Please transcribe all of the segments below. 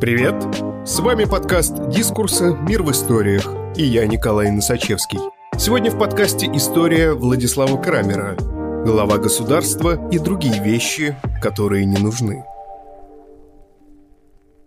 Привет! С вами подкаст «Дискурса. Мир в историях» и я, Николай Носачевский. Сегодня в подкасте история Владислава Крамера «Глава государства и другие вещи, которые не нужны».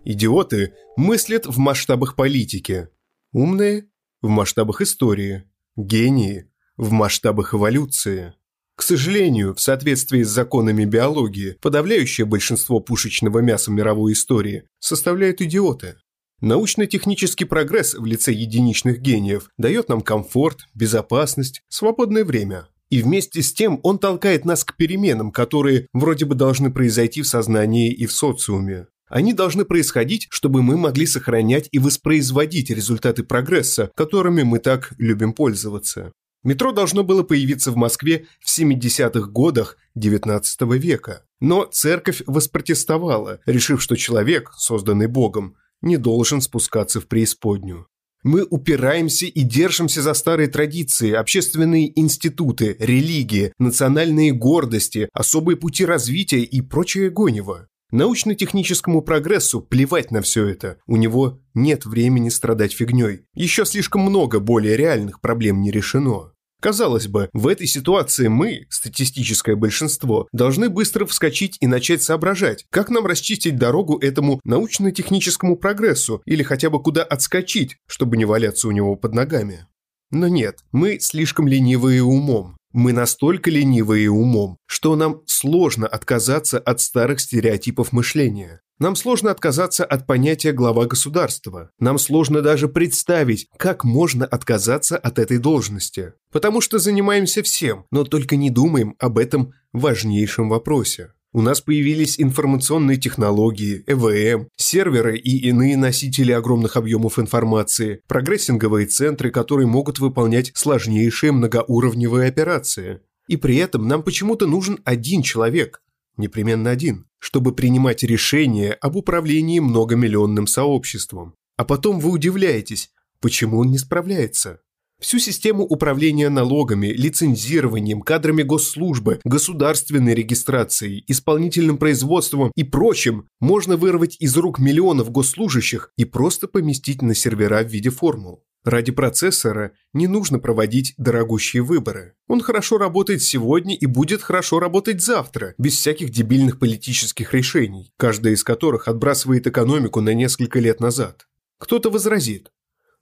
Идиоты мыслят в масштабах политики, умные – в масштабах истории, гении – в масштабах эволюции – к сожалению, в соответствии с законами биологии, подавляющее большинство пушечного мяса мировой истории составляют идиоты. Научно-технический прогресс в лице единичных гениев дает нам комфорт, безопасность, свободное время. И вместе с тем он толкает нас к переменам, которые вроде бы должны произойти в сознании и в социуме. Они должны происходить, чтобы мы могли сохранять и воспроизводить результаты прогресса, которыми мы так любим пользоваться. Метро должно было появиться в Москве в 70-х годах XIX века. Но церковь воспротестовала, решив, что человек, созданный Богом, не должен спускаться в преисподнюю. Мы упираемся и держимся за старые традиции, общественные институты, религии, национальные гордости, особые пути развития и прочее гонево. Научно-техническому прогрессу плевать на все это. У него нет времени страдать фигней. Еще слишком много более реальных проблем не решено. Казалось бы, в этой ситуации мы, статистическое большинство, должны быстро вскочить и начать соображать, как нам расчистить дорогу этому научно-техническому прогрессу или хотя бы куда отскочить, чтобы не валяться у него под ногами. Но нет, мы слишком ленивые умом. Мы настолько ленивые умом, что нам сложно отказаться от старых стереотипов мышления. Нам сложно отказаться от понятия глава государства. Нам сложно даже представить, как можно отказаться от этой должности. Потому что занимаемся всем, но только не думаем об этом важнейшем вопросе. У нас появились информационные технологии, ЭВМ, серверы и иные носители огромных объемов информации, прогрессинговые центры, которые могут выполнять сложнейшие многоуровневые операции. И при этом нам почему-то нужен один человек, непременно один, чтобы принимать решения об управлении многомиллионным сообществом. А потом вы удивляетесь, почему он не справляется. Всю систему управления налогами, лицензированием, кадрами госслужбы, государственной регистрацией, исполнительным производством и прочим можно вырвать из рук миллионов госслужащих и просто поместить на сервера в виде формул. Ради процессора не нужно проводить дорогущие выборы. Он хорошо работает сегодня и будет хорошо работать завтра, без всяких дебильных политических решений, каждая из которых отбрасывает экономику на несколько лет назад. Кто-то возразит,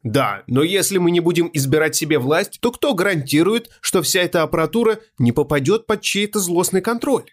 да, но если мы не будем избирать себе власть, то кто гарантирует, что вся эта аппаратура не попадет под чей-то злостный контроль?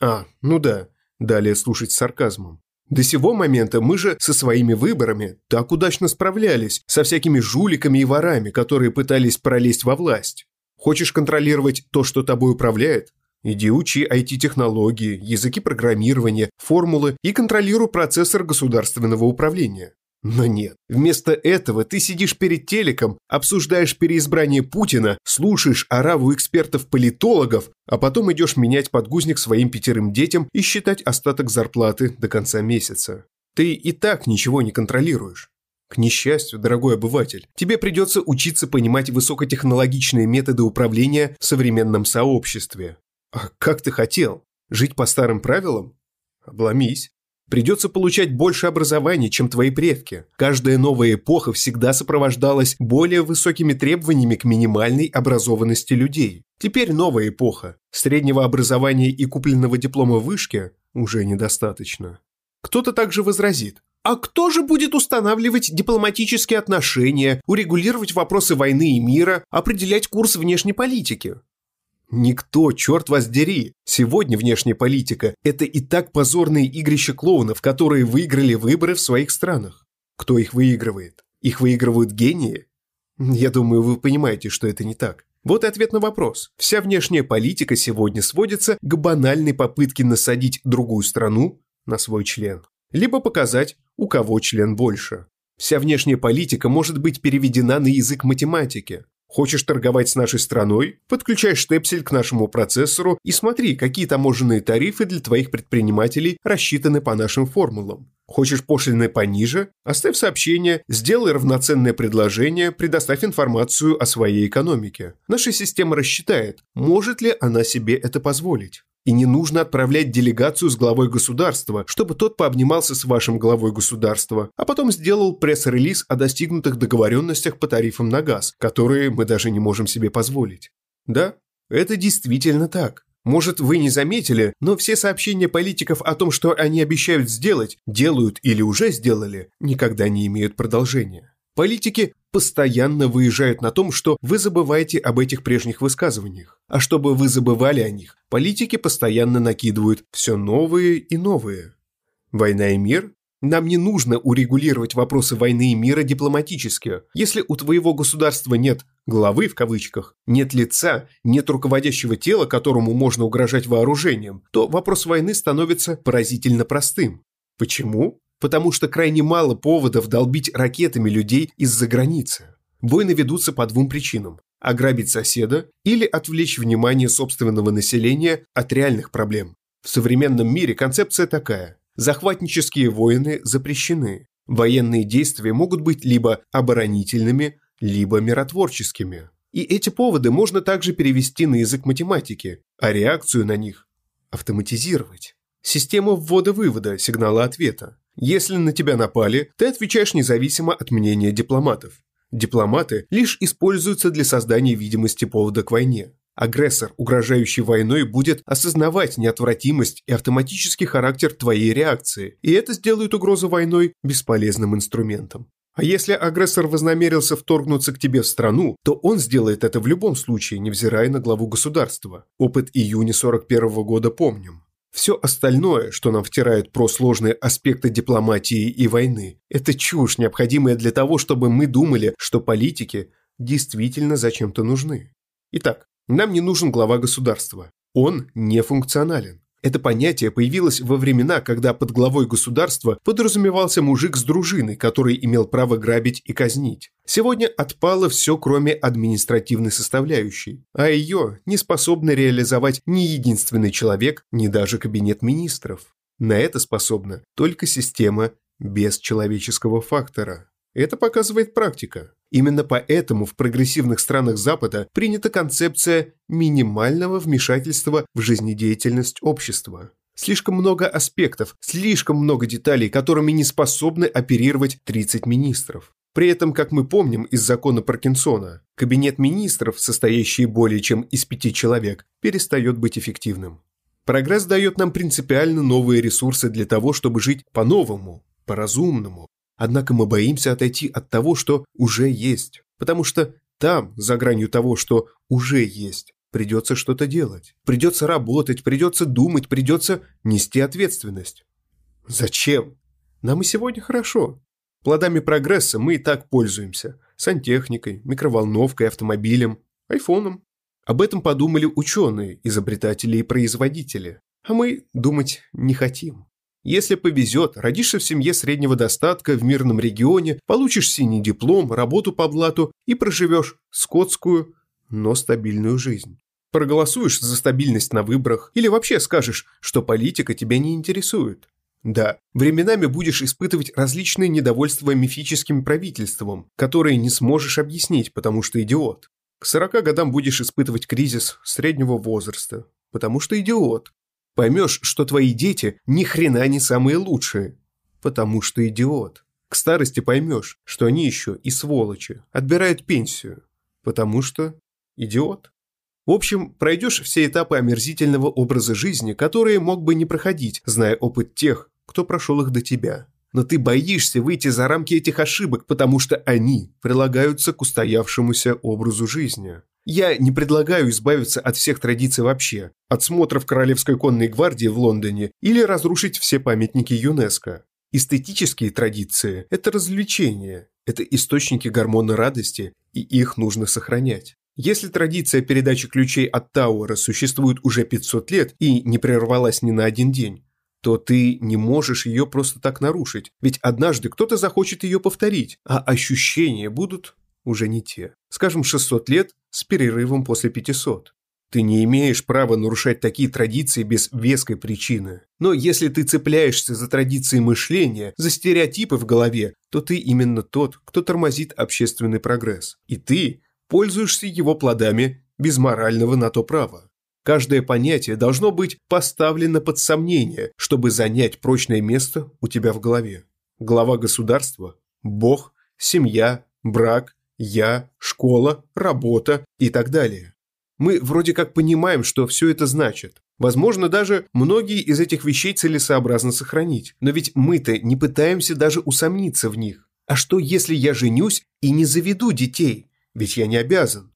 А, ну да. Далее слушать с сарказмом. До сего момента мы же со своими выборами так удачно справлялись со всякими жуликами и ворами, которые пытались пролезть во власть. Хочешь контролировать то, что тобой управляет? Иди учи IT-технологии, языки программирования, формулы и контролируй процессор государственного управления. Но нет. Вместо этого ты сидишь перед телеком, обсуждаешь переизбрание Путина, слушаешь ораву экспертов-политологов, а потом идешь менять подгузник своим пятерым детям и считать остаток зарплаты до конца месяца. Ты и так ничего не контролируешь. К несчастью, дорогой обыватель, тебе придется учиться понимать высокотехнологичные методы управления в современном сообществе. А как ты хотел? Жить по старым правилам? Обломись. Придется получать больше образования, чем твои предки. Каждая новая эпоха всегда сопровождалась более высокими требованиями к минимальной образованности людей. Теперь новая эпоха. Среднего образования и купленного диплома в вышке уже недостаточно. Кто-то также возразит. А кто же будет устанавливать дипломатические отношения, урегулировать вопросы войны и мира, определять курс внешней политики? Никто, черт вас. Сегодня внешняя политика – это и так позорные игрища клоунов, которые выиграли выборы в своих странах. Кто их выигрывает? Их выигрывают гении? Я думаю, вы понимаете, что это не так. Вот и ответ на вопрос. Вся внешняя политика сегодня сводится к банальной попытке насадить другую страну на свой член. Либо показать, у кого член больше. Вся внешняя политика может быть переведена на язык математики. Хочешь торговать с нашей страной? Подключай штепсель к нашему процессору и смотри, какие таможенные тарифы для твоих предпринимателей рассчитаны по нашим формулам. Хочешь пошлины пониже? Оставь сообщение, сделай равноценное предложение, предоставь информацию о своей экономике. Наша система рассчитает, может ли она себе это позволить. И не нужно отправлять делегацию с главой государства, чтобы тот пообнимался с вашим главой государства, а потом сделал пресс-релиз о достигнутых договоренностях по тарифам на газ, которые мы даже не можем себе позволить. Да, это действительно так. Может, вы не заметили, но все сообщения политиков о том, что они обещают сделать, делают или уже сделали, никогда не имеют продолжения. Политики постоянно выезжают на том, что вы забываете об этих прежних высказываниях. А чтобы вы забывали о них, политики постоянно накидывают все новые и новые. Война и мир нам не нужно урегулировать вопросы войны и мира дипломатически. Если у твоего государства нет «главы» в кавычках, нет лица, нет руководящего тела, которому можно угрожать вооружением, то вопрос войны становится поразительно простым. Почему? Потому что крайне мало поводов долбить ракетами людей из-за границы. Войны ведутся по двум причинам – ограбить соседа или отвлечь внимание собственного населения от реальных проблем. В современном мире концепция такая – Захватнические войны запрещены. Военные действия могут быть либо оборонительными, либо миротворческими. И эти поводы можно также перевести на язык математики, а реакцию на них автоматизировать. Система ввода-вывода сигнала ответа. Если на тебя напали, ты отвечаешь независимо от мнения дипломатов. Дипломаты лишь используются для создания видимости повода к войне. Агрессор, угрожающий войной, будет осознавать неотвратимость и автоматический характер твоей реакции, и это сделает угрозу войной бесполезным инструментом. А если агрессор вознамерился вторгнуться к тебе в страну, то он сделает это в любом случае, невзирая на главу государства. Опыт июня 41 -го года помним. Все остальное, что нам втирают про сложные аспекты дипломатии и войны, это чушь, необходимая для того, чтобы мы думали, что политики действительно зачем-то нужны. Итак, нам не нужен глава государства. Он не функционален. Это понятие появилось во времена, когда под главой государства подразумевался мужик с дружиной, который имел право грабить и казнить. Сегодня отпало все, кроме административной составляющей, а ее не способны реализовать ни единственный человек, ни даже кабинет министров. На это способна только система без человеческого фактора. Это показывает практика. Именно поэтому в прогрессивных странах Запада принята концепция минимального вмешательства в жизнедеятельность общества. Слишком много аспектов, слишком много деталей, которыми не способны оперировать 30 министров. При этом, как мы помним из закона Паркинсона, кабинет министров, состоящий более чем из пяти человек, перестает быть эффективным. Прогресс дает нам принципиально новые ресурсы для того, чтобы жить по-новому, по-разумному, Однако мы боимся отойти от того, что уже есть, потому что там, за гранью того, что уже есть, придется что-то делать. Придется работать, придется думать, придется нести ответственность. Зачем? Нам и сегодня хорошо. Плодами прогресса мы и так пользуемся. Сантехникой, микроволновкой, автомобилем, айфоном. Об этом подумали ученые, изобретатели и производители. А мы думать не хотим. Если повезет, родишься в семье среднего достатка в мирном регионе, получишь синий диплом, работу по блату и проживешь скотскую, но стабильную жизнь. Проголосуешь за стабильность на выборах или вообще скажешь, что политика тебя не интересует. Да, временами будешь испытывать различные недовольства мифическим правительством, которые не сможешь объяснить, потому что идиот. К 40 годам будешь испытывать кризис среднего возраста, потому что идиот. Поймешь, что твои дети ни хрена не самые лучшие, потому что идиот. К старости поймешь, что они еще и сволочи, отбирают пенсию, потому что идиот. В общем, пройдешь все этапы омерзительного образа жизни, которые мог бы не проходить, зная опыт тех, кто прошел их до тебя. Но ты боишься выйти за рамки этих ошибок, потому что они прилагаются к устоявшемуся образу жизни. Я не предлагаю избавиться от всех традиций вообще, от смотров Королевской конной гвардии в Лондоне или разрушить все памятники ЮНЕСКО. Эстетические традиции – это развлечения, это источники гормона радости, и их нужно сохранять. Если традиция передачи ключей от Тауэра существует уже 500 лет и не прервалась ни на один день, то ты не можешь ее просто так нарушить, ведь однажды кто-то захочет ее повторить, а ощущения будут уже не те. Скажем, 600 лет с перерывом после 500. Ты не имеешь права нарушать такие традиции без веской причины. Но если ты цепляешься за традиции мышления, за стереотипы в голове, то ты именно тот, кто тормозит общественный прогресс. И ты пользуешься его плодами без морального на то права. Каждое понятие должно быть поставлено под сомнение, чтобы занять прочное место у тебя в голове. Глава государства, Бог, семья, брак, я, школа, работа и так далее. Мы вроде как понимаем, что все это значит. Возможно, даже многие из этих вещей целесообразно сохранить. Но ведь мы-то не пытаемся даже усомниться в них. А что, если я женюсь и не заведу детей? Ведь я не обязан.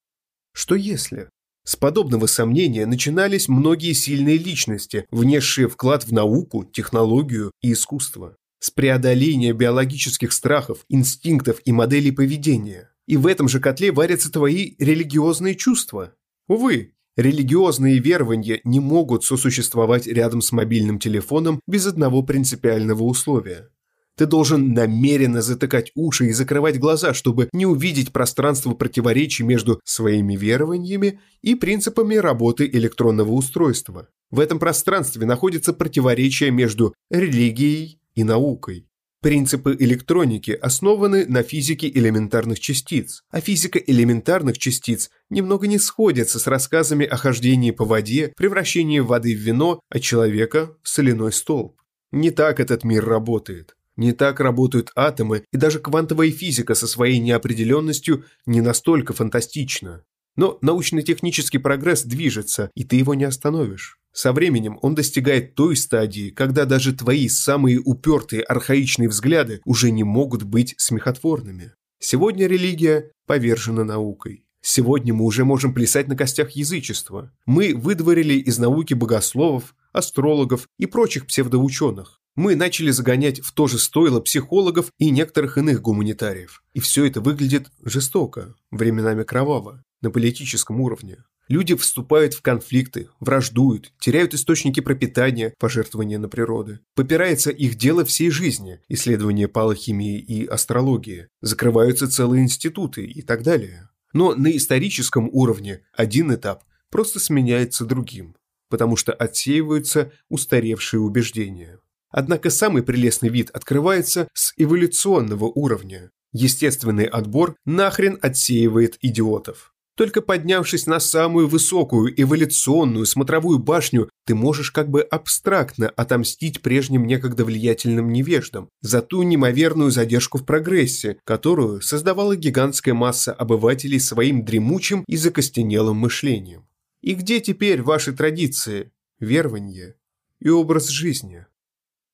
Что если? С подобного сомнения начинались многие сильные личности, внесшие вклад в науку, технологию и искусство. С преодоления биологических страхов, инстинктов и моделей поведения. И в этом же котле варятся твои религиозные чувства. Увы, религиозные верования не могут сосуществовать рядом с мобильным телефоном без одного принципиального условия. Ты должен намеренно затыкать уши и закрывать глаза, чтобы не увидеть пространство противоречий между своими верованиями и принципами работы электронного устройства. В этом пространстве находится противоречие между религией и наукой. Принципы электроники основаны на физике элементарных частиц, а физика элементарных частиц немного не сходится с рассказами о хождении по воде, превращении воды в вино, а человека в соляной столб. Не так этот мир работает. Не так работают атомы, и даже квантовая физика со своей неопределенностью не настолько фантастична. Но научно-технический прогресс движется, и ты его не остановишь. Со временем он достигает той стадии, когда даже твои самые упертые архаичные взгляды уже не могут быть смехотворными. Сегодня религия повержена наукой. Сегодня мы уже можем плясать на костях язычества. Мы выдворили из науки богословов, астрологов и прочих псевдоученых. Мы начали загонять в то же стойло психологов и некоторых иных гуманитариев. И все это выглядит жестоко, временами кроваво, на политическом уровне. Люди вступают в конфликты, враждуют, теряют источники пропитания, пожертвования на природу. Попирается их дело всей жизни, исследования палохимии и астрологии. Закрываются целые институты и так далее. Но на историческом уровне один этап просто сменяется другим, потому что отсеиваются устаревшие убеждения. Однако самый прелестный вид открывается с эволюционного уровня. Естественный отбор нахрен отсеивает идиотов. Только поднявшись на самую высокую эволюционную смотровую башню, ты можешь как бы абстрактно отомстить прежним некогда влиятельным невеждам за ту неимоверную задержку в прогрессе, которую создавала гигантская масса обывателей своим дремучим и закостенелым мышлением. И где теперь ваши традиции, верования и образ жизни?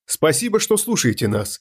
Спасибо, что слушаете нас.